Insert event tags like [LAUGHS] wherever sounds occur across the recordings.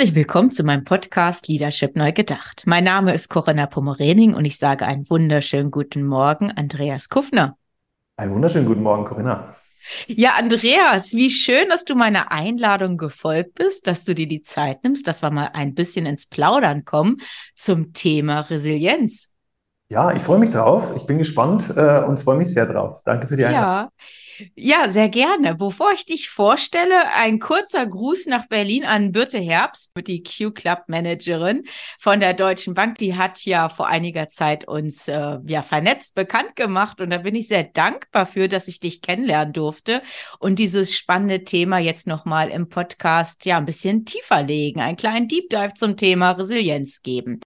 Herzlich willkommen zu meinem Podcast Leadership Neu Gedacht. Mein Name ist Corinna Pomerening und ich sage einen wunderschönen guten Morgen, Andreas Kuffner. Einen wunderschönen guten Morgen, Corinna. Ja, Andreas, wie schön, dass du meiner Einladung gefolgt bist, dass du dir die Zeit nimmst, dass wir mal ein bisschen ins Plaudern kommen zum Thema Resilienz. Ja, ich freue mich drauf. Ich bin gespannt äh, und freue mich sehr drauf. Danke für die Einladung. Ja. Ja, sehr gerne. Bevor ich dich vorstelle, ein kurzer Gruß nach Berlin an Birte Herbst, die Q-Club-Managerin von der Deutschen Bank. Die hat ja vor einiger Zeit uns äh, ja vernetzt, bekannt gemacht und da bin ich sehr dankbar für, dass ich dich kennenlernen durfte und dieses spannende Thema jetzt nochmal im Podcast ja ein bisschen tiefer legen, einen kleinen Deep Dive zum Thema Resilienz geben.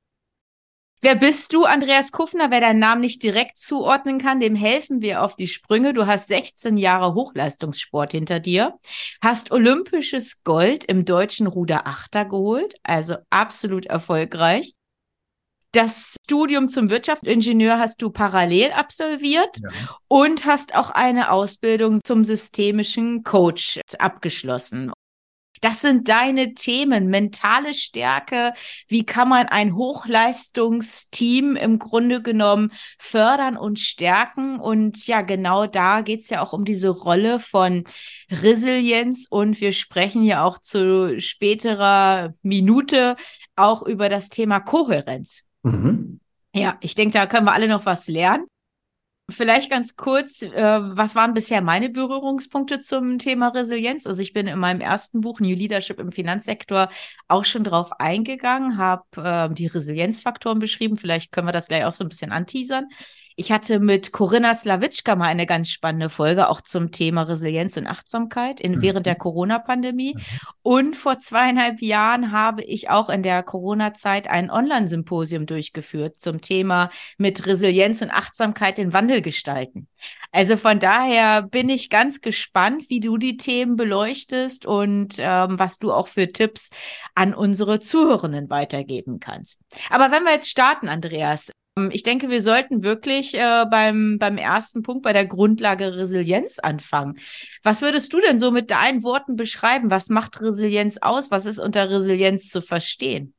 Wer bist du, Andreas Kuffner? Wer deinen Namen nicht direkt zuordnen kann, dem helfen wir auf die Sprünge. Du hast 16 Jahre Hochleistungssport hinter dir, hast olympisches Gold im deutschen Ruder Achter geholt, also absolut erfolgreich. Das Studium zum Wirtschaftsingenieur hast du parallel absolviert ja. und hast auch eine Ausbildung zum systemischen Coach abgeschlossen. Das sind deine Themen, mentale Stärke. Wie kann man ein Hochleistungsteam im Grunde genommen fördern und stärken? Und ja, genau da geht es ja auch um diese Rolle von Resilienz. Und wir sprechen ja auch zu späterer Minute auch über das Thema Kohärenz. Mhm. Ja, ich denke, da können wir alle noch was lernen. Vielleicht ganz kurz, äh, was waren bisher meine Berührungspunkte zum Thema Resilienz? Also ich bin in meinem ersten Buch New Leadership im Finanzsektor auch schon drauf eingegangen, habe äh, die Resilienzfaktoren beschrieben. Vielleicht können wir das gleich auch so ein bisschen anteasern. Ich hatte mit Corinna Slawitschka mal eine ganz spannende Folge, auch zum Thema Resilienz und Achtsamkeit in, mhm. während der Corona-Pandemie. Mhm. Und vor zweieinhalb Jahren habe ich auch in der Corona-Zeit ein Online-Symposium durchgeführt zum Thema mit Resilienz und Achtsamkeit den Wandel gestalten. Also von daher bin ich ganz gespannt, wie du die Themen beleuchtest und ähm, was du auch für Tipps an unsere Zuhörenden weitergeben kannst. Aber wenn wir jetzt starten, Andreas, ich denke, wir sollten wirklich äh, beim, beim ersten Punkt, bei der Grundlage Resilienz anfangen. Was würdest du denn so mit deinen Worten beschreiben? Was macht Resilienz aus? Was ist unter Resilienz zu verstehen?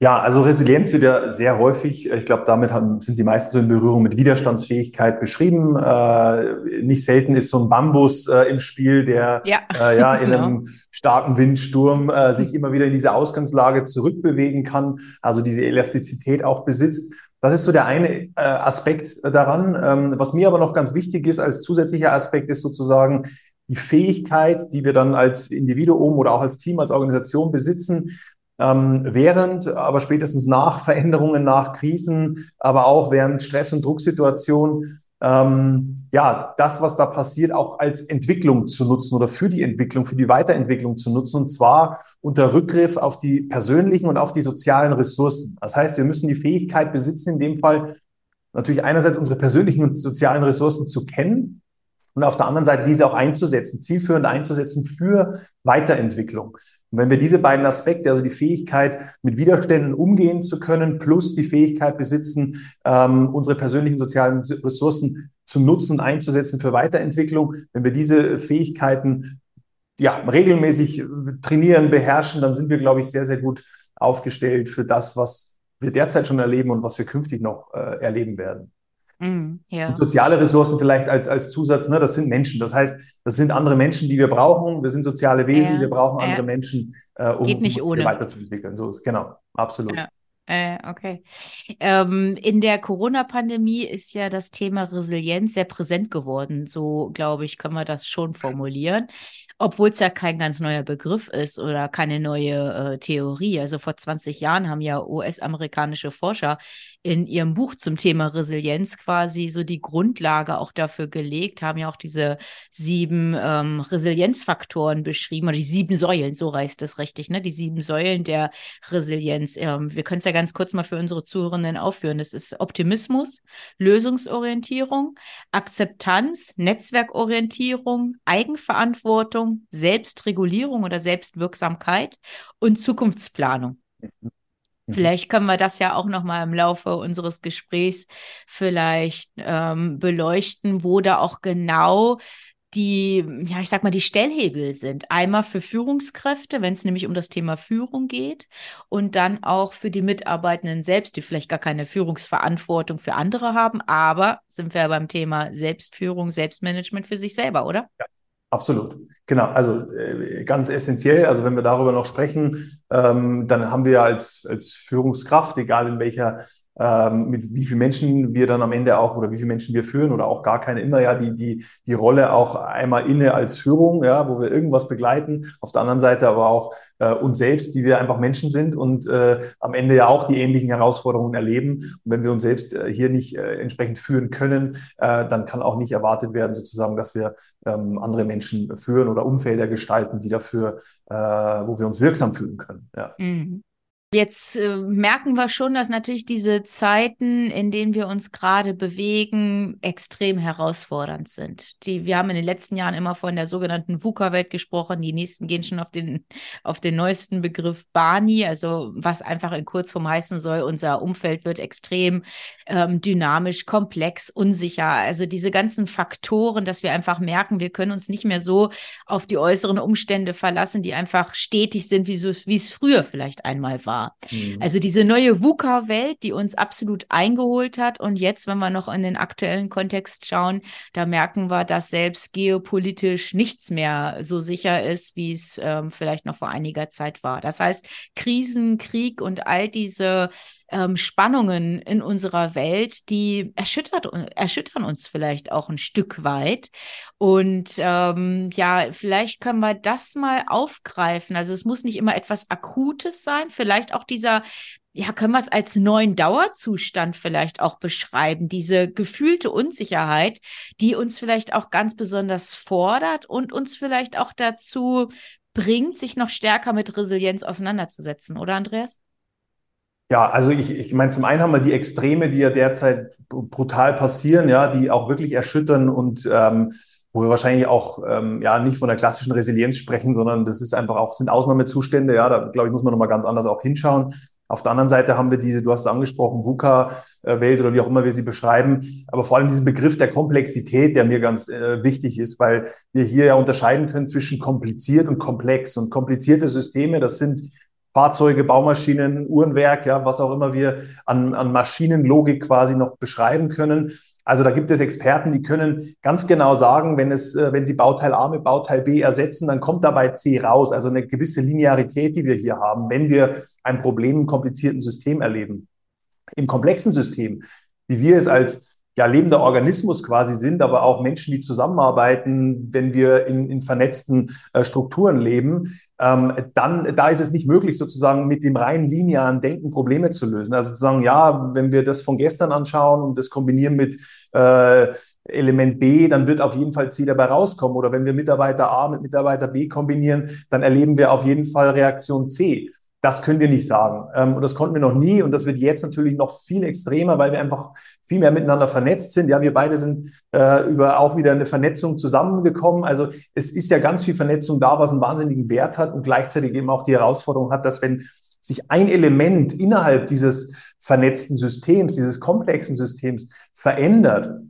Ja, also Resilienz wird ja sehr häufig, ich glaube, damit haben, sind die meisten so in Berührung mit Widerstandsfähigkeit beschrieben. Äh, nicht selten ist so ein Bambus äh, im Spiel, der ja, äh, ja [LAUGHS] in genau. einem starken Windsturm äh, sich immer wieder in diese Ausgangslage zurückbewegen kann, also diese Elastizität auch besitzt. Das ist so der eine äh, Aspekt daran. Ähm, was mir aber noch ganz wichtig ist als zusätzlicher Aspekt ist sozusagen die Fähigkeit, die wir dann als Individuum oder auch als Team, als Organisation besitzen, ähm, während, aber spätestens nach Veränderungen, nach Krisen, aber auch während Stress- und Drucksituationen ähm, ja, das, was da passiert, auch als Entwicklung zu nutzen oder für die Entwicklung, für die Weiterentwicklung zu nutzen und zwar unter Rückgriff auf die persönlichen und auf die sozialen Ressourcen. Das heißt, wir müssen die Fähigkeit besitzen, in dem Fall natürlich einerseits unsere persönlichen und sozialen Ressourcen zu kennen, und auf der anderen Seite diese auch einzusetzen, zielführend einzusetzen für Weiterentwicklung. Und wenn wir diese beiden Aspekte, also die Fähigkeit, mit Widerständen umgehen zu können, plus die Fähigkeit besitzen, ähm, unsere persönlichen sozialen Ressourcen zu nutzen und einzusetzen für Weiterentwicklung, wenn wir diese Fähigkeiten ja, regelmäßig trainieren, beherrschen, dann sind wir, glaube ich, sehr, sehr gut aufgestellt für das, was wir derzeit schon erleben und was wir künftig noch äh, erleben werden. Mm, ja. soziale Ressourcen vielleicht als, als Zusatz, ne, das sind Menschen. Das heißt, das sind andere Menschen, die wir brauchen. Wir sind soziale Wesen, ja. wir brauchen andere Menschen, äh, um, Geht nicht um uns ohne. weiterzuentwickeln. So, genau, absolut. Ja. Äh, okay. Ähm, in der Corona-Pandemie ist ja das Thema Resilienz sehr präsent geworden. So, glaube ich, können wir das schon formulieren. obwohl es ja kein ganz neuer Begriff ist oder keine neue äh, Theorie. Also vor 20 Jahren haben ja US-amerikanische Forscher in ihrem Buch zum Thema Resilienz quasi so die Grundlage auch dafür gelegt, haben ja auch diese sieben ähm, Resilienzfaktoren beschrieben oder die sieben Säulen, so reißt es richtig, ne? Die sieben Säulen der Resilienz. Ähm, wir können es ja ganz kurz mal für unsere Zuhörenden aufführen. Das ist Optimismus, Lösungsorientierung, Akzeptanz, Netzwerkorientierung, Eigenverantwortung, Selbstregulierung oder Selbstwirksamkeit und Zukunftsplanung. Mhm. Vielleicht können wir das ja auch noch mal im Laufe unseres Gesprächs vielleicht ähm, beleuchten, wo da auch genau die, ja, ich sag mal, die Stellhebel sind. Einmal für Führungskräfte, wenn es nämlich um das Thema Führung geht, und dann auch für die Mitarbeitenden selbst, die vielleicht gar keine Führungsverantwortung für andere haben, aber sind wir beim Thema Selbstführung, Selbstmanagement für sich selber, oder? Ja. Absolut, genau. Also äh, ganz essentiell. Also wenn wir darüber noch sprechen, ähm, dann haben wir als als Führungskraft, egal in welcher ähm, mit wie vielen Menschen wir dann am Ende auch oder wie viele Menschen wir führen oder auch gar keine immer ja die die die Rolle auch einmal inne als Führung ja wo wir irgendwas begleiten auf der anderen Seite aber auch äh, uns selbst die wir einfach Menschen sind und äh, am Ende ja auch die ähnlichen Herausforderungen erleben und wenn wir uns selbst äh, hier nicht äh, entsprechend führen können äh, dann kann auch nicht erwartet werden sozusagen dass wir ähm, andere Menschen führen oder Umfelder gestalten die dafür äh, wo wir uns wirksam fühlen können ja. Mhm. Jetzt äh, merken wir schon, dass natürlich diese Zeiten, in denen wir uns gerade bewegen, extrem herausfordernd sind. Die, wir haben in den letzten Jahren immer von der sogenannten VUCA-Welt gesprochen. Die nächsten gehen schon auf den, auf den neuesten Begriff Barney, also was einfach in Kurzform heißen soll, unser Umfeld wird extrem ähm, dynamisch, komplex, unsicher. Also diese ganzen Faktoren, dass wir einfach merken, wir können uns nicht mehr so auf die äußeren Umstände verlassen, die einfach stetig sind, wie es früher vielleicht einmal war war. Mhm. Also diese neue VUCA-Welt, die uns absolut eingeholt hat. Und jetzt, wenn wir noch in den aktuellen Kontext schauen, da merken wir, dass selbst geopolitisch nichts mehr so sicher ist, wie es ähm, vielleicht noch vor einiger Zeit war. Das heißt, Krisen, Krieg und all diese ähm, Spannungen in unserer Welt, die erschüttert, erschüttern uns vielleicht auch ein Stück weit. Und ähm, ja, vielleicht können wir das mal aufgreifen. Also es muss nicht immer etwas Akutes sein, vielleicht auch dieser ja, können wir es als neuen Dauerzustand vielleicht auch beschreiben, diese gefühlte Unsicherheit, die uns vielleicht auch ganz besonders fordert und uns vielleicht auch dazu bringt, sich noch stärker mit Resilienz auseinanderzusetzen, oder Andreas? Ja, also ich, ich meine, zum einen haben wir die Extreme, die ja derzeit brutal passieren, ja, die auch wirklich erschüttern und ähm, wo wir wahrscheinlich auch ähm, ja nicht von der klassischen Resilienz sprechen, sondern das ist einfach auch sind Ausnahmezustände. Ja, da glaube ich muss man noch mal ganz anders auch hinschauen. Auf der anderen Seite haben wir diese, du hast es angesprochen, VUCA-Welt oder wie auch immer wir sie beschreiben, aber vor allem diesen Begriff der Komplexität, der mir ganz äh, wichtig ist, weil wir hier ja unterscheiden können zwischen kompliziert und komplex. Und komplizierte Systeme, das sind Fahrzeuge, Baumaschinen, Uhrenwerk, ja, was auch immer wir an, an Maschinenlogik quasi noch beschreiben können. Also da gibt es Experten, die können ganz genau sagen, wenn es, äh, wenn sie Bauteil A mit Bauteil B ersetzen, dann kommt dabei C raus. Also eine gewisse Linearität, die wir hier haben, wenn wir ein Problem im komplizierten System erleben. Im komplexen System, wie wir es als ja, lebender Organismus quasi sind, aber auch Menschen, die zusammenarbeiten, wenn wir in, in vernetzten äh, Strukturen leben, ähm, dann da ist es nicht möglich, sozusagen mit dem rein linearen Denken Probleme zu lösen. Also zu sagen, ja, wenn wir das von gestern anschauen und das kombinieren mit äh, Element B, dann wird auf jeden Fall C dabei rauskommen. Oder wenn wir Mitarbeiter A mit Mitarbeiter B kombinieren, dann erleben wir auf jeden Fall Reaktion C. Das können wir nicht sagen. Ähm, und das konnten wir noch nie. Und das wird jetzt natürlich noch viel extremer, weil wir einfach viel mehr miteinander vernetzt sind. Ja, wir beide sind äh, über auch wieder eine Vernetzung zusammengekommen. Also es ist ja ganz viel Vernetzung da, was einen wahnsinnigen Wert hat und gleichzeitig eben auch die Herausforderung hat, dass wenn sich ein Element innerhalb dieses vernetzten Systems, dieses komplexen Systems verändert,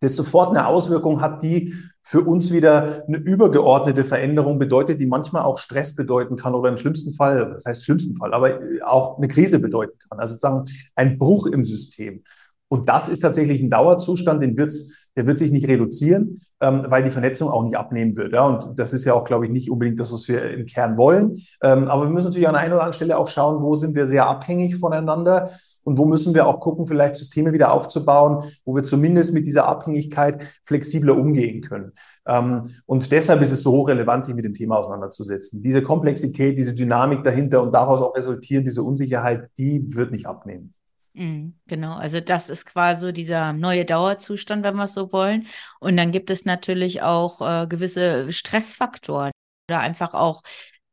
das sofort eine Auswirkung hat, die für uns wieder eine übergeordnete Veränderung bedeutet, die manchmal auch Stress bedeuten kann oder im schlimmsten Fall, das heißt schlimmsten Fall, aber auch eine Krise bedeuten kann. Also sozusagen ein Bruch im System. Und das ist tatsächlich ein Dauerzustand, den wird's, der wird sich nicht reduzieren, ähm, weil die Vernetzung auch nicht abnehmen wird. Ja? Und das ist ja auch, glaube ich, nicht unbedingt das, was wir im Kern wollen. Ähm, aber wir müssen natürlich an einer oder anderen Stelle auch schauen, wo sind wir sehr abhängig voneinander und wo müssen wir auch gucken, vielleicht Systeme wieder aufzubauen, wo wir zumindest mit dieser Abhängigkeit flexibler umgehen können. Ähm, und deshalb ist es so hochrelevant, sich mit dem Thema auseinanderzusetzen. Diese Komplexität, diese Dynamik dahinter und daraus auch resultiert diese Unsicherheit, die wird nicht abnehmen. Mhm, genau, also das ist quasi dieser neue Dauerzustand, wenn wir es so wollen. Und dann gibt es natürlich auch äh, gewisse Stressfaktoren oder einfach auch,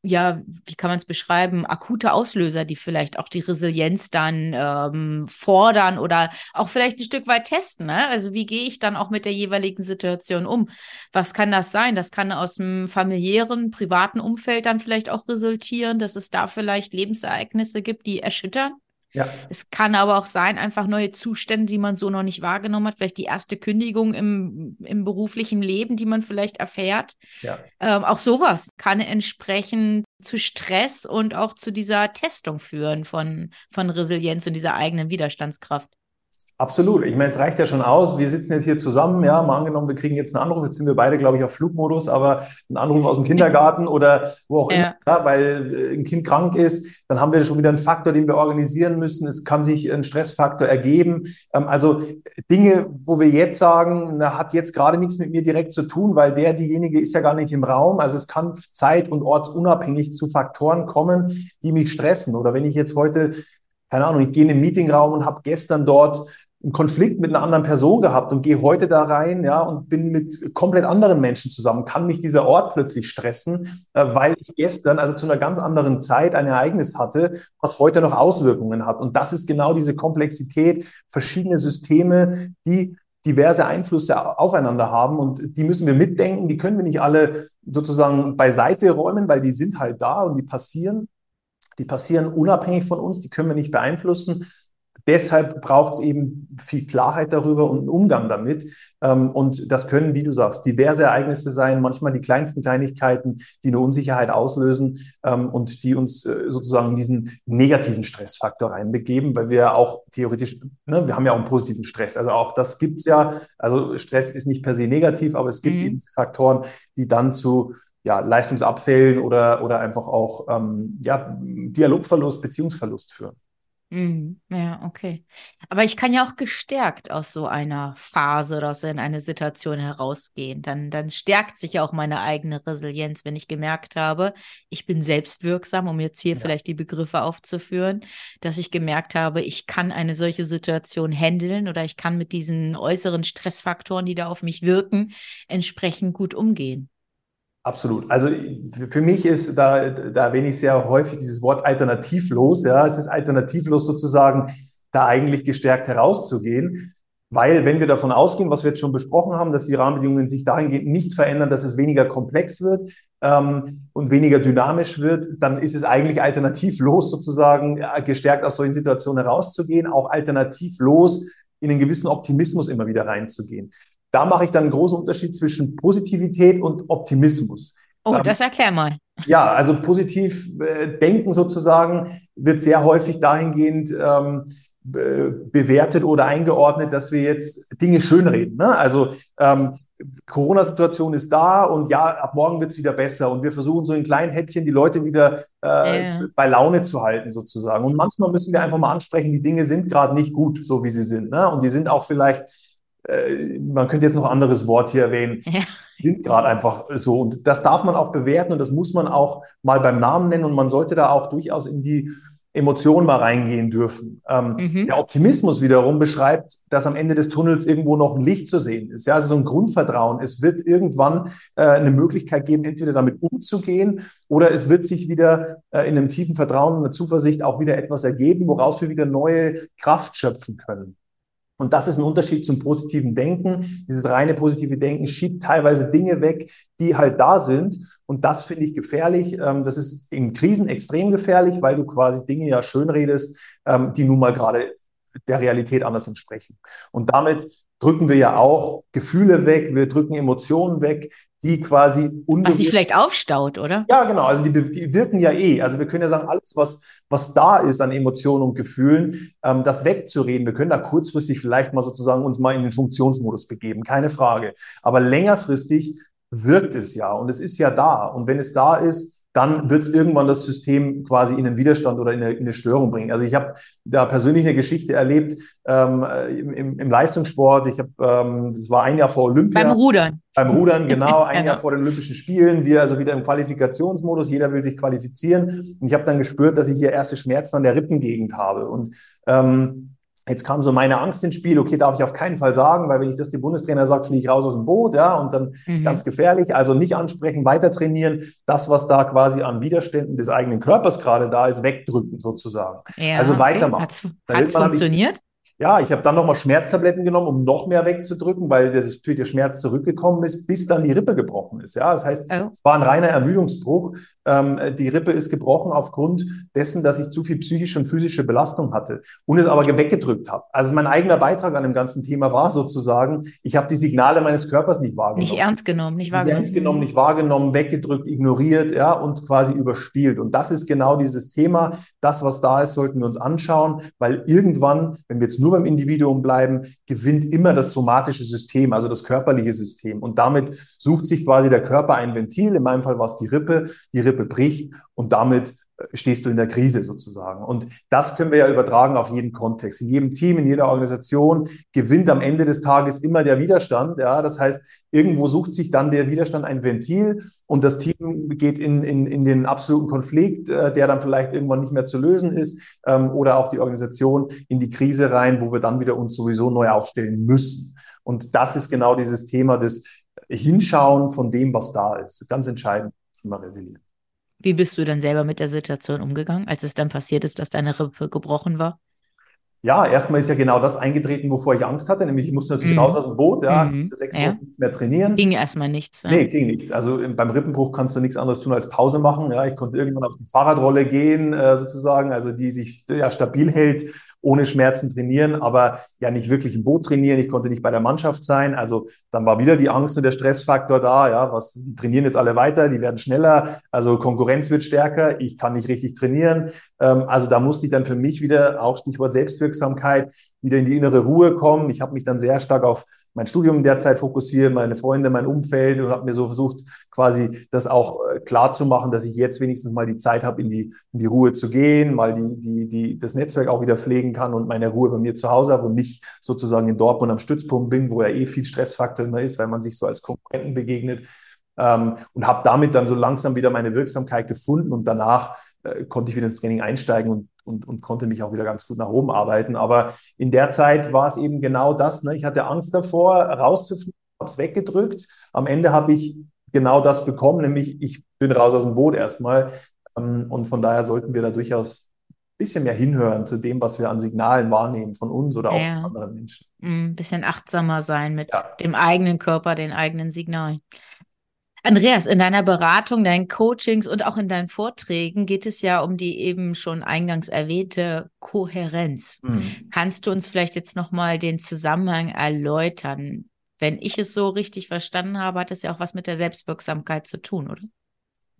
ja, wie kann man es beschreiben, akute Auslöser, die vielleicht auch die Resilienz dann ähm, fordern oder auch vielleicht ein Stück weit testen. Ne? Also wie gehe ich dann auch mit der jeweiligen Situation um? Was kann das sein? Das kann aus dem familiären, privaten Umfeld dann vielleicht auch resultieren, dass es da vielleicht Lebensereignisse gibt, die erschüttern ja. Es kann aber auch sein, einfach neue Zustände, die man so noch nicht wahrgenommen hat, vielleicht die erste Kündigung im, im beruflichen Leben, die man vielleicht erfährt. Ja. Ähm, auch sowas kann entsprechend zu Stress und auch zu dieser Testung führen von, von Resilienz und dieser eigenen Widerstandskraft. Absolut. Ich meine, es reicht ja schon aus. Wir sitzen jetzt hier zusammen. Ja, mal angenommen, wir kriegen jetzt einen Anruf. Jetzt sind wir beide, glaube ich, auf Flugmodus, aber ein Anruf aus dem Kindergarten oder wo auch immer, ja. weil äh, ein Kind krank ist, dann haben wir schon wieder einen Faktor, den wir organisieren müssen. Es kann sich ein Stressfaktor ergeben. Ähm, also Dinge, wo wir jetzt sagen, na, hat jetzt gerade nichts mit mir direkt zu tun, weil der, diejenige ist ja gar nicht im Raum. Also es kann zeit- und ortsunabhängig zu Faktoren kommen, die mich stressen. Oder wenn ich jetzt heute keine Ahnung, ich gehe in den Meetingraum und habe gestern dort einen Konflikt mit einer anderen Person gehabt und gehe heute da rein, ja, und bin mit komplett anderen Menschen zusammen, kann mich dieser Ort plötzlich stressen, äh, weil ich gestern, also zu einer ganz anderen Zeit, ein Ereignis hatte, was heute noch Auswirkungen hat. Und das ist genau diese Komplexität, verschiedene Systeme, die diverse Einflüsse aufeinander haben und die müssen wir mitdenken, die können wir nicht alle sozusagen beiseite räumen, weil die sind halt da und die passieren. Die passieren unabhängig von uns, die können wir nicht beeinflussen. Deshalb braucht es eben viel Klarheit darüber und einen Umgang damit. Ähm, und das können, wie du sagst, diverse Ereignisse sein, manchmal die kleinsten Kleinigkeiten, die eine Unsicherheit auslösen ähm, und die uns äh, sozusagen in diesen negativen Stressfaktor reinbegeben, weil wir auch theoretisch, ne, wir haben ja auch einen positiven Stress. Also auch das gibt's ja. Also Stress ist nicht per se negativ, aber es gibt mhm. eben Faktoren, die dann zu ja, Leistungsabfällen oder, oder einfach auch ähm, ja, Dialogverlust, Beziehungsverlust führen. Mhm. Ja, okay. Aber ich kann ja auch gestärkt aus so einer Phase oder aus so einer Situation herausgehen. Dann, dann stärkt sich ja auch meine eigene Resilienz, wenn ich gemerkt habe, ich bin selbstwirksam, um jetzt hier ja. vielleicht die Begriffe aufzuführen, dass ich gemerkt habe, ich kann eine solche Situation handeln oder ich kann mit diesen äußeren Stressfaktoren, die da auf mich wirken, entsprechend gut umgehen. Absolut. Also für mich ist da, da erwähne ich sehr häufig dieses Wort alternativlos. Ja, es ist alternativlos sozusagen, da eigentlich gestärkt herauszugehen. Weil wenn wir davon ausgehen, was wir jetzt schon besprochen haben, dass die Rahmenbedingungen sich dahingehend nicht verändern, dass es weniger komplex wird ähm, und weniger dynamisch wird, dann ist es eigentlich alternativlos sozusagen ja, gestärkt aus solchen Situationen herauszugehen, auch alternativlos in einen gewissen Optimismus immer wieder reinzugehen. Da mache ich dann einen großen Unterschied zwischen Positivität und Optimismus. Oh, ähm, das erklär mal. Ja, also positiv äh, denken sozusagen wird sehr häufig dahingehend ähm, bewertet oder eingeordnet, dass wir jetzt Dinge schönreden. Ne? Also ähm, Corona-Situation ist da und ja, ab morgen wird es wieder besser und wir versuchen so in kleinen Häppchen die Leute wieder äh, ja. bei Laune zu halten sozusagen. Und manchmal müssen wir einfach mal ansprechen, die Dinge sind gerade nicht gut, so wie sie sind. Ne? Und die sind auch vielleicht äh, man könnte jetzt noch ein anderes Wort hier erwähnen, [LAUGHS] ja. sind gerade einfach so. Und das darf man auch bewerten und das muss man auch mal beim Namen nennen und man sollte da auch durchaus in die Emotionen mal reingehen dürfen. Ähm, mhm. Der Optimismus wiederum beschreibt, dass am Ende des Tunnels irgendwo noch ein Licht zu sehen ist. Ja, also so ein Grundvertrauen. Es wird irgendwann äh, eine Möglichkeit geben, entweder damit umzugehen oder es wird sich wieder äh, in einem tiefen Vertrauen und einer Zuversicht auch wieder etwas ergeben, woraus wir wieder neue Kraft schöpfen können. Und das ist ein Unterschied zum positiven Denken. Dieses reine positive Denken schiebt teilweise Dinge weg, die halt da sind. Und das finde ich gefährlich. Ähm, das ist in Krisen extrem gefährlich, weil du quasi Dinge ja schönredest, ähm, die nun mal gerade der Realität anders entsprechen. Und damit drücken wir ja auch Gefühle weg, wir drücken Emotionen weg, die quasi Was sich vielleicht aufstaut, oder? Ja, genau. Also die, die, wirken ja eh. Also wir können ja sagen, alles, was, was da ist an Emotionen und Gefühlen, ähm, das wegzureden. Wir können da kurzfristig vielleicht mal sozusagen uns mal in den Funktionsmodus begeben, keine Frage. Aber längerfristig wirkt es ja und es ist ja da. Und wenn es da ist, dann wird es irgendwann das System quasi in einen Widerstand oder in eine, in eine Störung bringen. Also ich habe da persönlich eine Geschichte erlebt ähm, im, im, Leistungssport. Ich habe, ähm, das war ein Jahr vor Olympia. Beim Rudern. Beim Rudern, [LAUGHS] genau, ein genau. Jahr vor den Olympischen Spielen. Wir also wieder im Qualifikationsmodus. Jeder will sich qualifizieren. Und ich habe dann gespürt, dass ich hier erste Schmerzen an der Rippengegend habe. Und ähm, Jetzt kam so meine Angst ins Spiel, okay, darf ich auf keinen Fall sagen, weil wenn ich das dem Bundestrainer sage, fliege ich raus aus dem Boot, ja, und dann mhm. ganz gefährlich. Also nicht ansprechen, weiter trainieren, das, was da quasi an Widerständen des eigenen Körpers gerade da ist, wegdrücken sozusagen. Ja, also weitermachen. Hat es funktioniert? Ja, ich habe dann nochmal Schmerztabletten genommen, um noch mehr wegzudrücken, weil der, natürlich der Schmerz zurückgekommen ist, bis dann die Rippe gebrochen ist. Ja, das heißt, oh. es war ein reiner Ermüdungsbruch. Ähm, die Rippe ist gebrochen aufgrund dessen, dass ich zu viel psychische und physische Belastung hatte und es aber weggedrückt habe. Also mein eigener Beitrag an dem ganzen Thema war sozusagen, ich habe die Signale meines Körpers nicht wahrgenommen. Nicht ernst genommen, nicht wahrgenommen. Nicht ernst genommen, nicht wahrgenommen, weggedrückt, ignoriert, ja, und quasi überspielt. Und das ist genau dieses Thema. Das, was da ist, sollten wir uns anschauen, weil irgendwann, wenn wir jetzt nur beim Individuum bleiben, gewinnt immer das somatische System, also das körperliche System. Und damit sucht sich quasi der Körper ein Ventil. In meinem Fall war es die Rippe. Die Rippe bricht und damit stehst du in der Krise sozusagen. Und das können wir ja übertragen auf jeden Kontext. In jedem Team, in jeder Organisation gewinnt am Ende des Tages immer der Widerstand. Ja, das heißt, irgendwo sucht sich dann der Widerstand ein Ventil und das Team geht in, in, in den absoluten Konflikt, äh, der dann vielleicht irgendwann nicht mehr zu lösen ist, ähm, oder auch die Organisation in die Krise rein, wo wir dann wieder uns sowieso neu aufstellen müssen. Und das ist genau dieses Thema des Hinschauen von dem, was da ist. Ganz entscheidend, Thema Resilienz. Wie bist du dann selber mit der Situation umgegangen, als es dann passiert ist, dass deine Rippe gebrochen war? Ja, erstmal ist ja genau das eingetreten, wovor ich Angst hatte, nämlich ich musste natürlich mhm. raus aus dem Boot, ja, mhm. sechs ja. Wochen nicht mehr trainieren. Ging erstmal nichts. Ja. Nee, ging nichts. Also beim Rippenbruch kannst du nichts anderes tun als Pause machen. Ja, ich konnte irgendwann auf die Fahrradrolle gehen, äh, sozusagen, also die sich ja stabil hält ohne Schmerzen trainieren, aber ja nicht wirklich im Boot trainieren. Ich konnte nicht bei der Mannschaft sein. Also dann war wieder die Angst und der Stressfaktor da. Ja, was, die trainieren jetzt alle weiter, die werden schneller. Also Konkurrenz wird stärker. Ich kann nicht richtig trainieren. Ähm, also da musste ich dann für mich wieder, auch Stichwort Selbstwirksamkeit, wieder in die innere Ruhe kommen. Ich habe mich dann sehr stark auf mein Studium derzeit fokussiert, meine Freunde, mein Umfeld und habe mir so versucht, quasi das auch äh, klar zu machen, dass ich jetzt wenigstens mal die Zeit habe, in die, in die Ruhe zu gehen, mal die, die, die, das Netzwerk auch wieder pflegen kann und meine Ruhe bei mir zu Hause habe und nicht sozusagen in Dortmund am Stützpunkt bin, wo ja eh viel Stressfaktor immer ist, weil man sich so als Konkurrenten begegnet. Ähm, und habe damit dann so langsam wieder meine Wirksamkeit gefunden und danach äh, konnte ich wieder ins Training einsteigen und, und, und konnte mich auch wieder ganz gut nach oben arbeiten. Aber in der Zeit war es eben genau das. Ne? Ich hatte Angst davor, rauszufliegen, habe es weggedrückt. Am Ende habe ich genau das bekommen, nämlich ich bin raus aus dem Boot erstmal. Ähm, und von daher sollten wir da durchaus ein bisschen mehr hinhören zu dem, was wir an Signalen wahrnehmen von uns oder auch ja. von anderen Menschen. Ein mm, bisschen achtsamer sein mit ja. dem eigenen Körper, den eigenen Signalen. Andreas, in deiner Beratung, deinen Coachings und auch in deinen Vorträgen geht es ja um die eben schon eingangs erwähnte Kohärenz. Mhm. Kannst du uns vielleicht jetzt nochmal den Zusammenhang erläutern? Wenn ich es so richtig verstanden habe, hat es ja auch was mit der Selbstwirksamkeit zu tun, oder?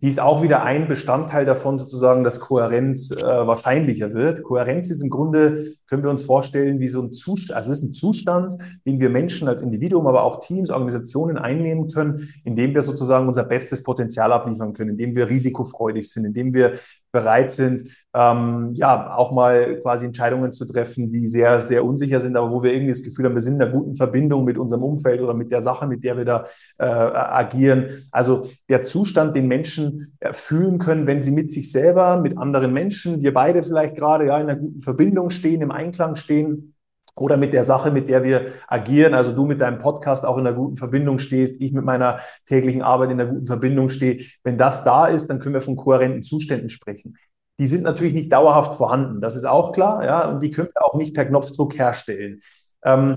Die ist auch wieder ein Bestandteil davon, sozusagen, dass Kohärenz äh, wahrscheinlicher wird. Kohärenz ist im Grunde, können wir uns vorstellen, wie so ein Zustand, also es ist ein Zustand, den wir Menschen als Individuum, aber auch Teams, Organisationen einnehmen können, indem wir sozusagen unser bestes Potenzial abliefern können, indem wir risikofreudig sind, indem wir bereit sind, ähm, ja, auch mal quasi Entscheidungen zu treffen, die sehr, sehr unsicher sind, aber wo wir irgendwie das Gefühl haben, wir sind in einer guten Verbindung mit unserem Umfeld oder mit der Sache, mit der wir da äh, agieren. Also der Zustand, den Menschen äh, fühlen können, wenn sie mit sich selber, mit anderen Menschen, wir beide vielleicht gerade ja in einer guten Verbindung stehen, im Einklang stehen, oder mit der Sache, mit der wir agieren. Also du mit deinem Podcast auch in einer guten Verbindung stehst, ich mit meiner täglichen Arbeit in einer guten Verbindung stehe. Wenn das da ist, dann können wir von kohärenten Zuständen sprechen. Die sind natürlich nicht dauerhaft vorhanden, das ist auch klar, ja, und die können wir auch nicht per Knopfdruck herstellen. Ähm,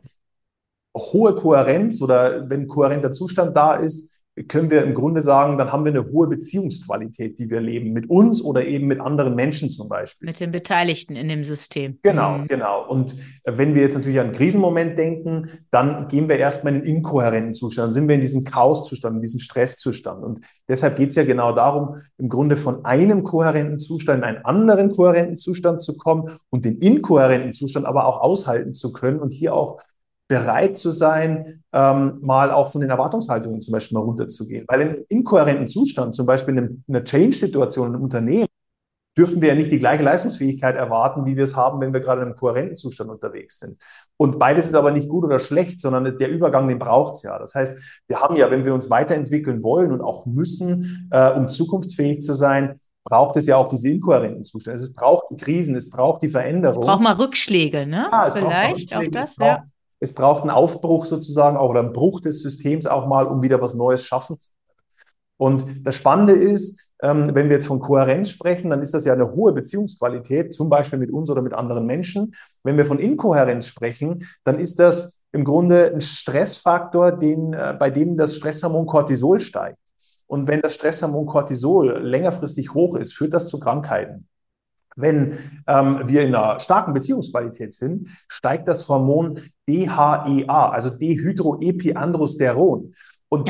hohe Kohärenz oder wenn kohärenter Zustand da ist, können wir im Grunde sagen, dann haben wir eine hohe Beziehungsqualität, die wir leben, mit uns oder eben mit anderen Menschen zum Beispiel. Mit den Beteiligten in dem System. Genau, mhm. genau. Und wenn wir jetzt natürlich an einen Krisenmoment denken, dann gehen wir erstmal in einen inkohärenten Zustand, dann sind wir in diesem Chaoszustand, in diesem Stresszustand. Und deshalb geht es ja genau darum, im Grunde von einem kohärenten Zustand in einen anderen kohärenten Zustand zu kommen und den inkohärenten Zustand aber auch aushalten zu können und hier auch bereit zu sein, ähm, mal auch von den Erwartungshaltungen zum Beispiel mal runterzugehen. Weil im inkohärenten Zustand, zum Beispiel in einer Change-Situation im Unternehmen, dürfen wir ja nicht die gleiche Leistungsfähigkeit erwarten, wie wir es haben, wenn wir gerade in einem kohärenten Zustand unterwegs sind. Und beides ist aber nicht gut oder schlecht, sondern der Übergang, den braucht es ja. Das heißt, wir haben ja, wenn wir uns weiterentwickeln wollen und auch müssen, äh, um zukunftsfähig zu sein, braucht es ja auch diese inkohärenten Zustände. Es braucht die Krisen, es braucht die Veränderung. Es braucht mal Rückschläge, ne? Ja, Vielleicht braucht auch das, ja. Es braucht einen Aufbruch sozusagen auch oder einen Bruch des Systems auch mal, um wieder was Neues schaffen zu können. Und das Spannende ist, ähm, wenn wir jetzt von Kohärenz sprechen, dann ist das ja eine hohe Beziehungsqualität, zum Beispiel mit uns oder mit anderen Menschen. Wenn wir von Inkohärenz sprechen, dann ist das im Grunde ein Stressfaktor, den, äh, bei dem das Stresshormon Cortisol steigt. Und wenn das Stresshormon Cortisol längerfristig hoch ist, führt das zu Krankheiten. Wenn ähm, wir in einer starken Beziehungsqualität sind, steigt das Hormon DHEA, also Dehydroepiandrosteron. Und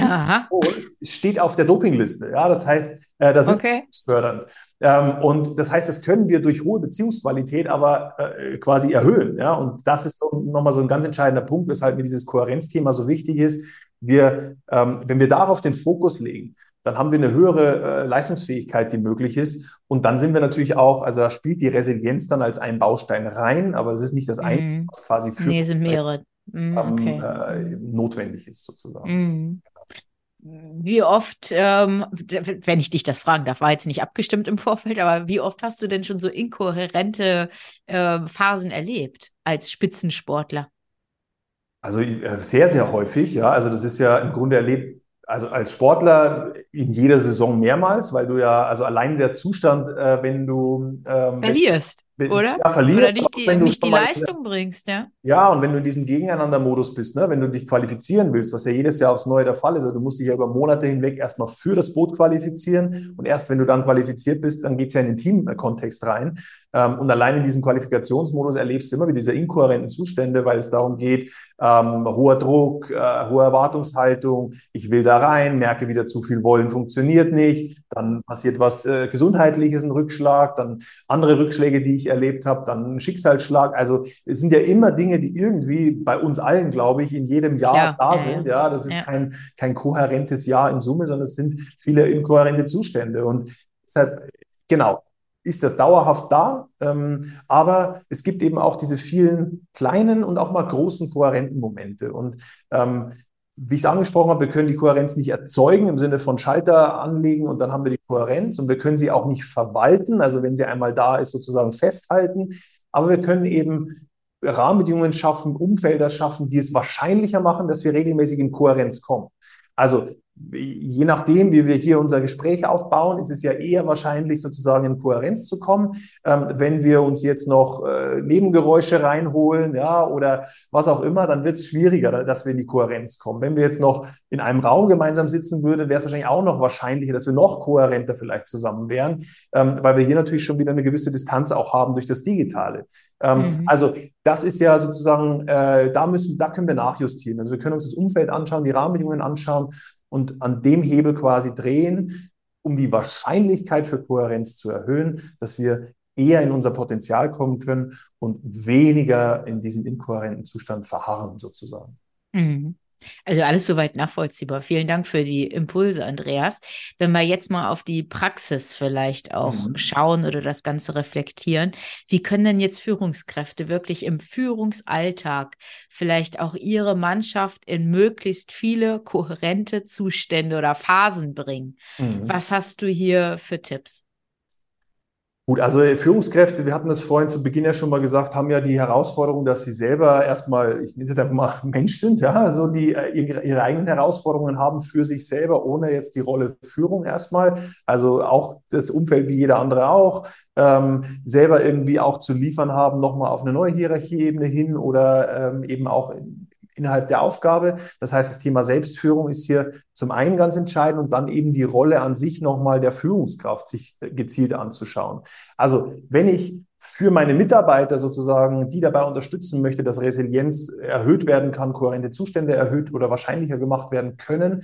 steht auf der Dopingliste. Ja, das heißt, äh, das okay. ist fördernd. Ähm, und das heißt, das können wir durch hohe Beziehungsqualität aber äh, quasi erhöhen. Ja, und das ist so, nochmal so ein ganz entscheidender Punkt, weshalb mir dieses Kohärenzthema so wichtig ist. Wir, ähm, wenn wir darauf den Fokus legen, dann haben wir eine höhere äh, Leistungsfähigkeit, die möglich ist. Und dann sind wir natürlich auch, also da spielt die Resilienz dann als ein Baustein rein, aber es ist nicht das Einzige, mhm. was quasi für nee, sind mehrere. Mhm, okay. äh, notwendig ist, sozusagen. Mhm. Wie oft, ähm, wenn ich dich das fragen darf, war jetzt nicht abgestimmt im Vorfeld, aber wie oft hast du denn schon so inkohärente äh, Phasen erlebt als Spitzensportler? Also äh, sehr, sehr häufig, ja. Also das ist ja im Grunde erlebt, also als Sportler in jeder Saison mehrmals, weil du ja, also allein der Zustand, äh, wenn du ähm, verlierst. Oder? Ja, verlierst, Oder nicht die, nicht die Leistung bringst, ja. Ja, und wenn du in diesem Gegeneinander-Modus bist, ne, wenn du dich qualifizieren willst, was ja jedes Jahr aufs Neue der Fall ist, also du musst dich ja über Monate hinweg erstmal für das Boot qualifizieren und erst wenn du dann qualifiziert bist, dann geht's ja in den Team-Kontext rein. Ähm, und allein in diesem Qualifikationsmodus erlebst du immer wieder diese inkohärenten Zustände, weil es darum geht, ähm, hoher Druck, äh, hohe Erwartungshaltung, ich will da rein, merke wieder zu viel wollen, funktioniert nicht, dann passiert was äh, Gesundheitliches, ein Rückschlag, dann andere Rückschläge, die ich erlebt habe, dann ein Schicksalsschlag. Also es sind ja immer Dinge, die irgendwie bei uns allen, glaube ich, in jedem Jahr ja, da sind. Ja, das ist ja. kein, kein kohärentes Jahr in Summe, sondern es sind viele inkohärente Zustände. Und deshalb, genau, ist das dauerhaft da. Ähm, aber es gibt eben auch diese vielen kleinen und auch mal großen kohärenten Momente. Und ähm, wie ich es angesprochen habe, wir können die Kohärenz nicht erzeugen im Sinne von Schalter anlegen und dann haben wir die Kohärenz und wir können sie auch nicht verwalten, also wenn sie einmal da ist, sozusagen festhalten. Aber wir können eben Rahmenbedingungen schaffen, Umfelder schaffen, die es wahrscheinlicher machen, dass wir regelmäßig in Kohärenz kommen. Also je nachdem, wie wir hier unser Gespräch aufbauen, ist es ja eher wahrscheinlich, sozusagen in Kohärenz zu kommen. Ähm, wenn wir uns jetzt noch äh, Nebengeräusche reinholen, ja, oder was auch immer, dann wird es schwieriger, dass wir in die Kohärenz kommen. Wenn wir jetzt noch in einem Raum gemeinsam sitzen würden, wäre es wahrscheinlich auch noch wahrscheinlicher, dass wir noch kohärenter vielleicht zusammen wären, ähm, weil wir hier natürlich schon wieder eine gewisse Distanz auch haben durch das Digitale. Ähm, mhm. Also das ist ja sozusagen, äh, da müssen, da können wir nachjustieren. Also wir können uns das Umfeld anschauen, die Rahmenbedingungen anschauen und an dem Hebel quasi drehen, um die Wahrscheinlichkeit für Kohärenz zu erhöhen, dass wir eher in unser Potenzial kommen können und weniger in diesem inkohärenten Zustand verharren sozusagen. Mhm. Also alles soweit nachvollziehbar. Vielen Dank für die Impulse, Andreas. Wenn wir jetzt mal auf die Praxis vielleicht auch mhm. schauen oder das Ganze reflektieren, wie können denn jetzt Führungskräfte wirklich im Führungsalltag vielleicht auch ihre Mannschaft in möglichst viele kohärente Zustände oder Phasen bringen? Mhm. Was hast du hier für Tipps? Gut, also Führungskräfte, wir hatten das vorhin zu Beginn ja schon mal gesagt, haben ja die Herausforderung, dass sie selber erstmal, ich nenne es einfach mal [LAUGHS] Mensch sind, ja, also die äh, ihre, ihre eigenen Herausforderungen haben für sich selber, ohne jetzt die Rolle Führung erstmal. Also auch das Umfeld wie jeder andere auch, ähm, selber irgendwie auch zu liefern haben, nochmal auf eine neue Hierarchieebene hin oder ähm, eben auch in, innerhalb der Aufgabe. Das heißt, das Thema Selbstführung ist hier zum einen ganz entscheidend und dann eben die Rolle an sich nochmal der Führungskraft sich äh, gezielt anzuschauen. Also wenn ich für meine Mitarbeiter sozusagen, die dabei unterstützen möchte, dass Resilienz erhöht werden kann, kohärente Zustände erhöht oder wahrscheinlicher gemacht werden können,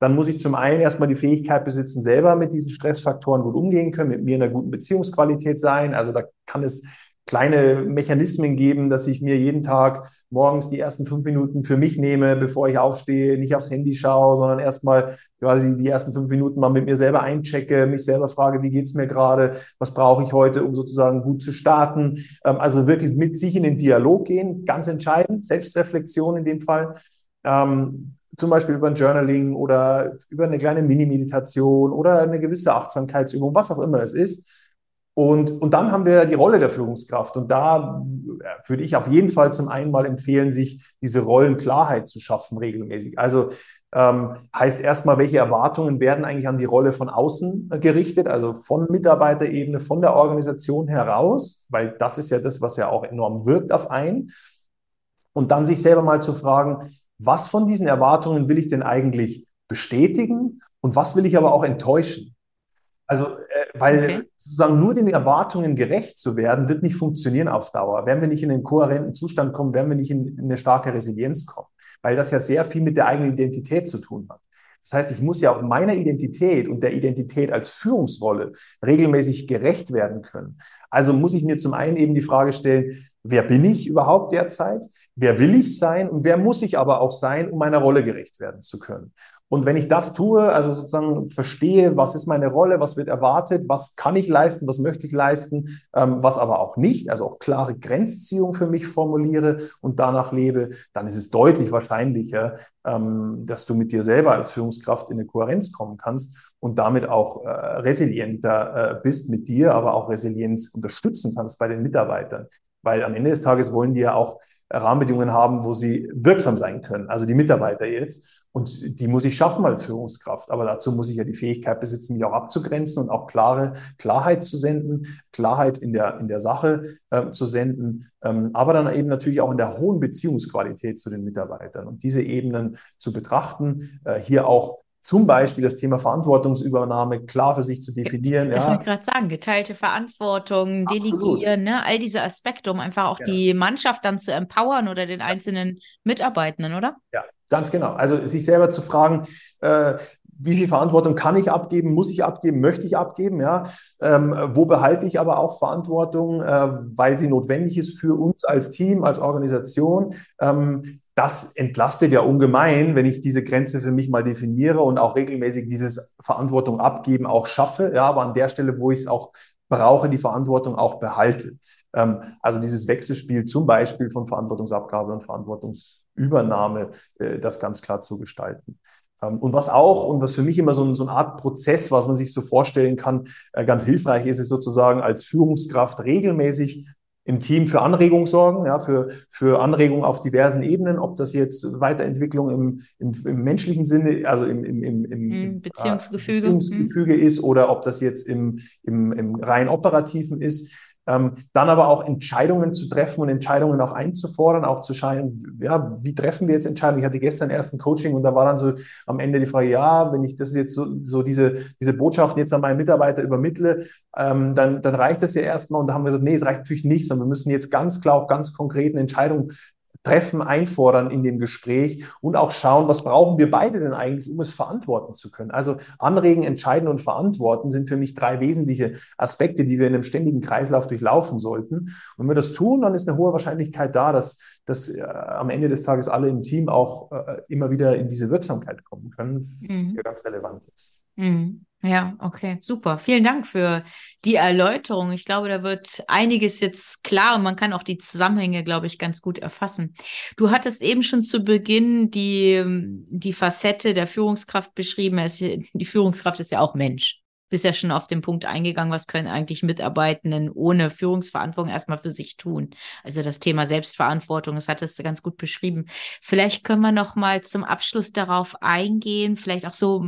dann muss ich zum einen erstmal die Fähigkeit besitzen, selber mit diesen Stressfaktoren gut umgehen können, mit mir in einer guten Beziehungsqualität sein. Also da kann es kleine Mechanismen geben, dass ich mir jeden Tag morgens die ersten fünf Minuten für mich nehme, bevor ich aufstehe, nicht aufs Handy schaue, sondern erstmal quasi die ersten fünf Minuten mal mit mir selber einchecke, mich selber frage, wie geht's mir gerade, was brauche ich heute, um sozusagen gut zu starten. Ähm, also wirklich mit sich in den Dialog gehen, ganz entscheidend, Selbstreflexion in dem Fall. Ähm, zum Beispiel über ein Journaling oder über eine kleine Mini-Meditation oder eine gewisse Achtsamkeitsübung, was auch immer es ist. Und, und dann haben wir die Rolle der Führungskraft. Und da äh, würde ich auf jeden Fall zum einen mal empfehlen, sich diese Rollenklarheit zu schaffen regelmäßig. Also ähm, heißt erstmal, welche Erwartungen werden eigentlich an die Rolle von außen gerichtet, also von Mitarbeiterebene, von der Organisation heraus, weil das ist ja das, was ja auch enorm wirkt auf einen. Und dann sich selber mal zu fragen, was von diesen Erwartungen will ich denn eigentlich bestätigen und was will ich aber auch enttäuschen? Also, äh, weil okay. sozusagen nur den Erwartungen gerecht zu werden, wird nicht funktionieren auf Dauer. Wenn wir nicht in einen kohärenten Zustand kommen, werden wir nicht in, in eine starke Resilienz kommen, weil das ja sehr viel mit der eigenen Identität zu tun hat. Das heißt, ich muss ja auch meiner Identität und der Identität als Führungsrolle regelmäßig gerecht werden können. Also muss ich mir zum einen eben die Frage stellen, wer bin ich überhaupt derzeit? Wer will ich sein? Und wer muss ich aber auch sein, um meiner Rolle gerecht werden zu können? Und wenn ich das tue, also sozusagen verstehe, was ist meine Rolle, was wird erwartet, was kann ich leisten, was möchte ich leisten, ähm, was aber auch nicht, also auch klare Grenzziehung für mich formuliere und danach lebe, dann ist es deutlich wahrscheinlicher, ähm, dass du mit dir selber als Führungskraft in eine Kohärenz kommen kannst und damit auch äh, resilienter äh, bist mit dir, aber auch Resilienz unterstützen kannst bei den Mitarbeitern. Weil am Ende des Tages wollen die ja auch Rahmenbedingungen haben, wo sie wirksam sein können, also die Mitarbeiter jetzt. Und die muss ich schaffen als Führungskraft. Aber dazu muss ich ja die Fähigkeit besitzen, mich auch abzugrenzen und auch klare Klarheit zu senden, Klarheit in der, in der Sache äh, zu senden, ähm, aber dann eben natürlich auch in der hohen Beziehungsqualität zu den Mitarbeitern und diese Ebenen zu betrachten, äh, hier auch zum Beispiel das Thema Verantwortungsübernahme klar für sich zu definieren. Ich ja. wollte gerade sagen, geteilte Verantwortung, delegieren, ne? all diese Aspekte, um einfach auch ja. die Mannschaft dann zu empowern oder den einzelnen Mitarbeitenden, oder? Ja, ganz genau. Also sich selber zu fragen, äh, wie viel Verantwortung kann ich abgeben, muss ich abgeben, möchte ich abgeben, ja? Ähm, wo behalte ich aber auch Verantwortung, äh, weil sie notwendig ist für uns als Team, als Organisation? Ähm, das entlastet ja ungemein, wenn ich diese Grenze für mich mal definiere und auch regelmäßig dieses Verantwortung abgeben auch schaffe. Ja, aber an der Stelle, wo ich es auch brauche, die Verantwortung auch behalte. Ähm, also dieses Wechselspiel zum Beispiel von Verantwortungsabgabe und Verantwortungsübernahme, äh, das ganz klar zu gestalten. Ähm, und was auch, und was für mich immer so, so eine Art Prozess, was man sich so vorstellen kann, äh, ganz hilfreich ist, ist sozusagen als Führungskraft regelmäßig im Team für Anregung sorgen, ja, für, für Anregung auf diversen Ebenen, ob das jetzt Weiterentwicklung im, im, im menschlichen Sinne, also im, im, im, im hm, Beziehungsgefüge, äh, Beziehungsgefüge hm. ist oder ob das jetzt im, im, im rein operativen ist. Ähm, dann aber auch Entscheidungen zu treffen und Entscheidungen auch einzufordern, auch zu schauen, ja, wie treffen wir jetzt Entscheidungen? Ich hatte gestern erst ein Coaching und da war dann so am Ende die Frage, ja, wenn ich das jetzt so, so diese, diese Botschaften jetzt an meinen Mitarbeiter übermittle, ähm, dann, dann reicht das ja erstmal. Und da haben wir gesagt, nee, es reicht natürlich nicht, sondern wir müssen jetzt ganz klar auf ganz konkreten Entscheidungen treffen, einfordern in dem Gespräch und auch schauen, was brauchen wir beide denn eigentlich, um es verantworten zu können. Also anregen, entscheiden und verantworten sind für mich drei wesentliche Aspekte, die wir in einem ständigen Kreislauf durchlaufen sollten. Und wenn wir das tun, dann ist eine hohe Wahrscheinlichkeit da, dass, dass äh, am Ende des Tages alle im Team auch äh, immer wieder in diese Wirksamkeit kommen können, mhm. die ganz relevant ist. Mhm. Ja, okay, super. Vielen Dank für die Erläuterung. Ich glaube, da wird einiges jetzt klar und man kann auch die Zusammenhänge, glaube ich, ganz gut erfassen. Du hattest eben schon zu Beginn die, die Facette der Führungskraft beschrieben. [LAUGHS] Die Führungskraft ist ja auch Mensch. Bist ja schon auf den Punkt eingegangen, was können eigentlich Mitarbeitenden ohne Führungsverantwortung erstmal für sich tun. Also das Thema Selbstverantwortung, das hattest du ganz gut beschrieben. Vielleicht können wir noch mal zum Abschluss darauf eingehen, vielleicht auch so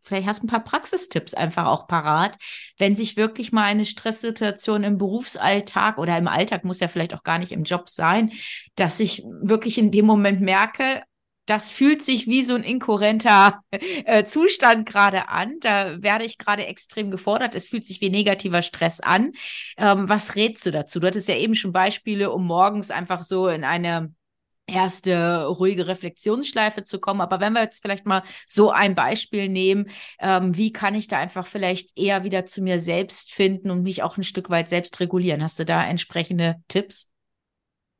vielleicht hast du ein paar Praxistipps einfach auch parat, wenn sich wirklich mal eine Stresssituation im Berufsalltag oder im Alltag muss ja vielleicht auch gar nicht im Job sein, dass ich wirklich in dem Moment merke, das fühlt sich wie so ein inkohärenter äh, Zustand gerade an. Da werde ich gerade extrem gefordert. Es fühlt sich wie negativer Stress an. Ähm, was rätst du dazu? Du hattest ja eben schon Beispiele, um morgens einfach so in eine erste ruhige Reflexionsschleife zu kommen. Aber wenn wir jetzt vielleicht mal so ein Beispiel nehmen, ähm, wie kann ich da einfach vielleicht eher wieder zu mir selbst finden und mich auch ein Stück weit selbst regulieren? Hast du da entsprechende Tipps?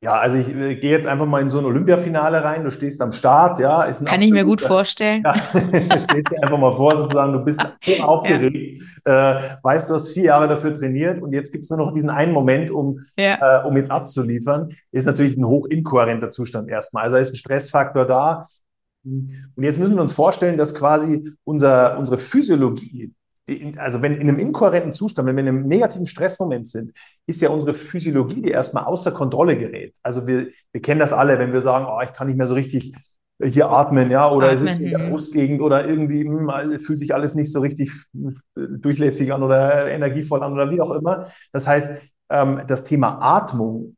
Ja, also ich äh, gehe jetzt einfach mal in so ein Olympiafinale rein. Du stehst am Start, ja. Ist Kann ich mir gut vorstellen. Ja, [LAUGHS] stell dir einfach mal vor, sozusagen, du bist [LAUGHS] aufgeregt, ja. äh, weißt, du hast vier Jahre dafür trainiert und jetzt gibt es nur noch diesen einen Moment, um, ja. äh, um jetzt abzuliefern. Ist natürlich ein hochinkohärenter Zustand erstmal. Also da ist ein Stressfaktor da. Und jetzt müssen wir uns vorstellen, dass quasi unser, unsere Physiologie, also wenn in einem inkohärenten Zustand, wenn wir in einem negativen Stressmoment sind, ist ja unsere Physiologie, die erstmal außer Kontrolle gerät. Also wir, wir kennen das alle, wenn wir sagen, oh, ich kann nicht mehr so richtig hier atmen, ja, oder atmen, es ist in der mhm. Brustgegend oder irgendwie mh, hm, fühlt sich alles nicht so richtig äh, durchlässig an oder energievoll an oder wie auch immer. Das heißt, ähm, das Thema Atmung,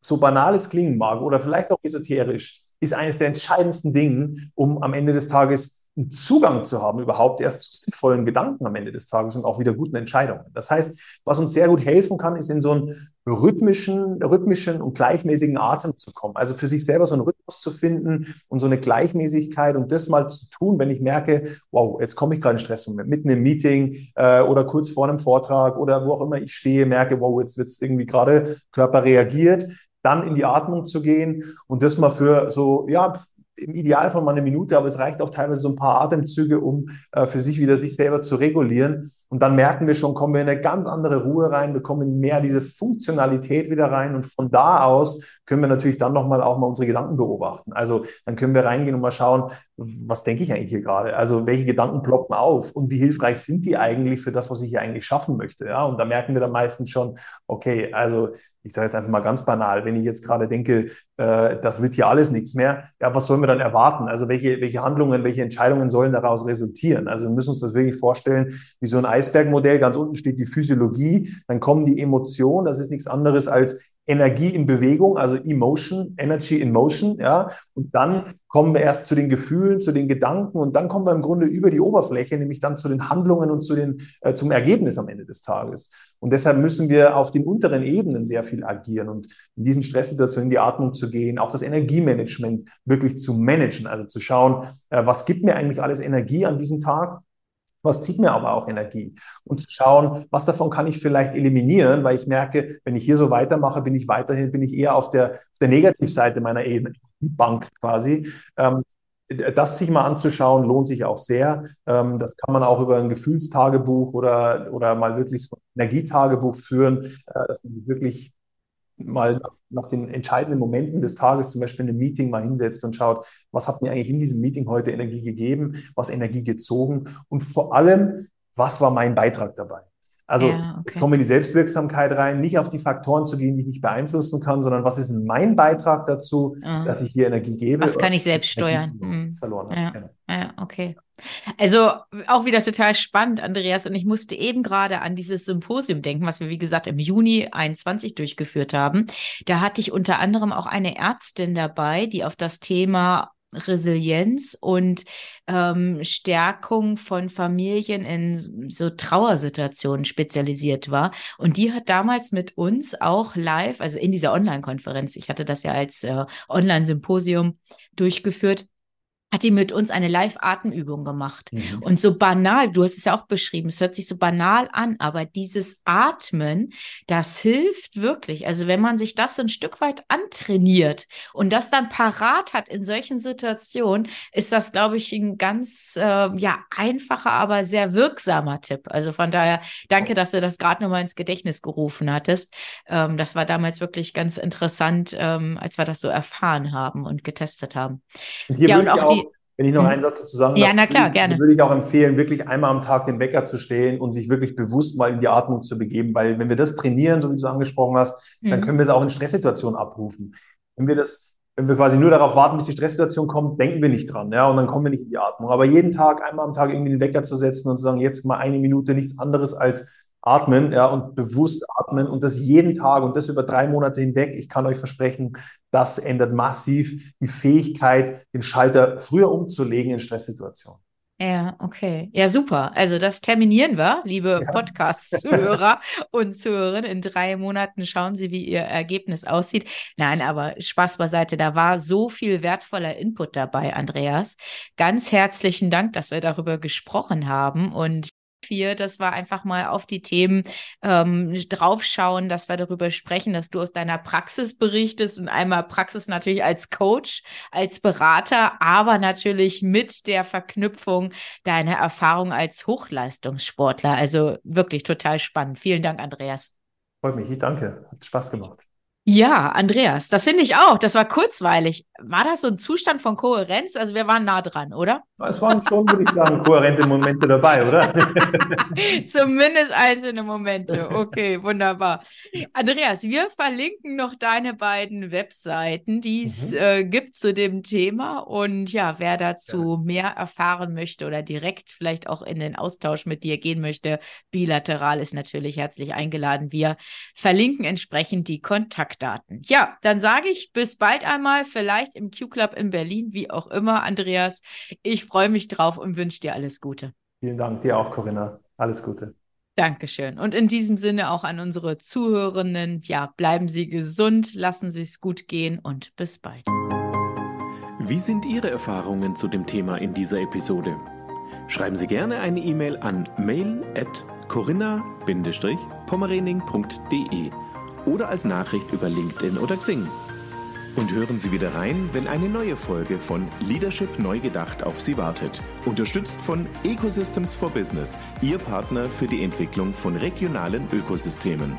so banal es klingen mag oder vielleicht auch esoterisch, ist eines der entscheidendsten Dinge, um am Ende des Tages einen Zugang zu haben, überhaupt erst zu sinnvollen Gedanken am Ende des Tages und auch wieder guten Entscheidungen. Das heißt, was uns sehr gut helfen kann, ist in so einen rhythmischen, rhythmischen und gleichmäßigen Atem zu kommen. Also für sich selber so einen Rhythmus zu finden und so eine Gleichmäßigkeit und das mal zu tun, wenn ich merke, wow, jetzt komme ich gerade in Stress mitten im Meeting äh, oder kurz vor einem Vortrag oder wo auch immer ich stehe, merke, wow, jetzt wird es irgendwie gerade Körper reagiert, dann in die Atmung zu gehen und das mal für so, ja, im Idealfall mal eine Minute, aber es reicht auch teilweise so ein paar Atemzüge, um äh, für sich wieder sich selber zu regulieren. Und dann merken wir schon, kommen wir in eine ganz andere Ruhe rein, wir kommen mehr diese Funktionalität wieder rein. Und von da aus können wir natürlich dann nochmal auch mal unsere Gedanken beobachten. Also dann können wir reingehen und mal schauen, was denke ich eigentlich hier gerade? Also welche Gedanken ploppen auf und wie hilfreich sind die eigentlich für das, was ich hier eigentlich schaffen möchte? Ja, und da merken wir dann meistens schon, okay, also ich sage jetzt einfach mal ganz banal, wenn ich jetzt gerade denke, äh, das wird hier alles nichts mehr, ja, was sollen wir dann erwarten? Also welche, welche Handlungen, welche Entscheidungen sollen daraus resultieren? Also wir müssen uns das wirklich vorstellen, wie so ein Eisbergmodell. Ganz unten steht die Physiologie, dann kommen die Emotionen, das ist nichts anderes als Energie in Bewegung, also Emotion, Energy in Motion, ja. Und dann kommen wir erst zu den Gefühlen, zu den Gedanken und dann kommen wir im Grunde über die Oberfläche, nämlich dann zu den Handlungen und zu den, äh, zum Ergebnis am Ende des Tages. Und deshalb müssen wir auf den unteren Ebenen sehr viel agieren und in diesen Stresssituationen in die Atmung zu gehen, auch das Energiemanagement wirklich zu managen, also zu schauen, äh, was gibt mir eigentlich alles Energie an diesem Tag was zieht mir aber auch Energie? Und zu schauen, was davon kann ich vielleicht eliminieren, weil ich merke, wenn ich hier so weitermache, bin ich weiterhin, bin ich eher auf der, auf der Negativseite meiner Bank quasi. Ähm, das sich mal anzuschauen, lohnt sich auch sehr. Ähm, das kann man auch über ein Gefühlstagebuch oder, oder mal wirklich so ein Energietagebuch führen, äh, dass man sich wirklich mal nach, den entscheidenden Momenten des Tages, zum Beispiel in einem Meeting, mal hinsetzt und schaut, was hat mir eigentlich in diesem Meeting heute Energie gegeben, was Energie gezogen und vor allem, was war mein Beitrag dabei? Also ja, okay. jetzt kommen wir in die Selbstwirksamkeit rein, nicht auf die Faktoren zu gehen, die ich nicht beeinflussen kann, sondern was ist mein Beitrag dazu, mhm. dass ich hier Energie gebe? Was kann ich selbst steuern? Mhm. Verloren ja. Genau. ja, okay. Also auch wieder total spannend, Andreas. Und ich musste eben gerade an dieses Symposium denken, was wir, wie gesagt, im Juni 21 durchgeführt haben. Da hatte ich unter anderem auch eine Ärztin dabei, die auf das Thema Resilienz und ähm, Stärkung von Familien in so Trauersituationen spezialisiert war. Und die hat damals mit uns auch live, also in dieser Online-Konferenz, ich hatte das ja als äh, Online-Symposium durchgeführt, hat die mit uns eine Live-Atemübung gemacht. Mhm. Und so banal, du hast es ja auch beschrieben, es hört sich so banal an, aber dieses Atmen, das hilft wirklich. Also wenn man sich das so ein Stück weit antrainiert und das dann parat hat in solchen Situationen, ist das, glaube ich, ein ganz äh, ja einfacher, aber sehr wirksamer Tipp. Also von daher danke, dass du das gerade nochmal ins Gedächtnis gerufen hattest. Ähm, das war damals wirklich ganz interessant, ähm, als wir das so erfahren haben und getestet haben. ja, und auch die wenn ich noch mhm. einen Satz dazu sagen darf, ja, na klar, gerne. würde ich auch empfehlen, wirklich einmal am Tag den Wecker zu stellen und sich wirklich bewusst mal in die Atmung zu begeben, weil wenn wir das trainieren, so wie du es angesprochen hast, mhm. dann können wir es auch in Stresssituationen abrufen. Wenn wir das wenn wir quasi nur darauf warten, bis die Stresssituation kommt, denken wir nicht dran, ja, und dann kommen wir nicht in die Atmung. Aber jeden Tag, einmal am Tag irgendwie den Wecker zu setzen und zu sagen, jetzt mal eine Minute nichts anderes als atmen, ja, und bewusst atmen und das jeden Tag und das über drei Monate hinweg. Ich kann euch versprechen, das ändert massiv die Fähigkeit, den Schalter früher umzulegen in Stresssituationen. Ja, okay. Ja, super. Also das terminieren wir, liebe ja. Podcast-Zuhörer [LAUGHS] und Zuhörerinnen. In drei Monaten schauen Sie, wie Ihr Ergebnis aussieht. Nein, aber Spaß beiseite. Da war so viel wertvoller Input dabei, Andreas. Ganz herzlichen Dank, dass wir darüber gesprochen haben. Und vier, dass wir einfach mal auf die Themen ähm, draufschauen, dass wir darüber sprechen, dass du aus deiner Praxis berichtest und einmal Praxis natürlich als Coach, als Berater, aber natürlich mit der Verknüpfung deiner Erfahrung als Hochleistungssportler. Also wirklich total spannend. Vielen Dank, Andreas. Freut mich, ich danke. Hat Spaß gemacht. Ja, Andreas, das finde ich auch. Das war kurzweilig. War das so ein Zustand von Kohärenz? Also wir waren nah dran, oder? Es waren schon, würde ich sagen, kohärente Momente dabei, oder? [LAUGHS] [LAUGHS] Zumindest einzelne Momente. Okay, wunderbar. Andreas, wir verlinken noch deine beiden Webseiten, die es mhm. äh, gibt zu dem Thema. Und ja, wer dazu ja. mehr erfahren möchte oder direkt vielleicht auch in den Austausch mit dir gehen möchte, bilateral ist natürlich herzlich eingeladen. Wir verlinken entsprechend die Kontakte. Kontaktdaten. Ja, dann sage ich bis bald einmal, vielleicht im Q-Club in Berlin, wie auch immer, Andreas. Ich freue mich drauf und wünsche dir alles Gute. Vielen Dank, dir auch, Corinna. Alles Gute. Dankeschön. Und in diesem Sinne auch an unsere Zuhörenden, ja, bleiben Sie gesund, lassen Sie es gut gehen und bis bald. Wie sind Ihre Erfahrungen zu dem Thema in dieser Episode? Schreiben Sie gerne eine E-Mail an mail at corinna-pommerening.de oder als Nachricht über LinkedIn oder Xing. Und hören Sie wieder rein, wenn eine neue Folge von Leadership neu gedacht auf Sie wartet. Unterstützt von Ecosystems for Business, Ihr Partner für die Entwicklung von regionalen Ökosystemen.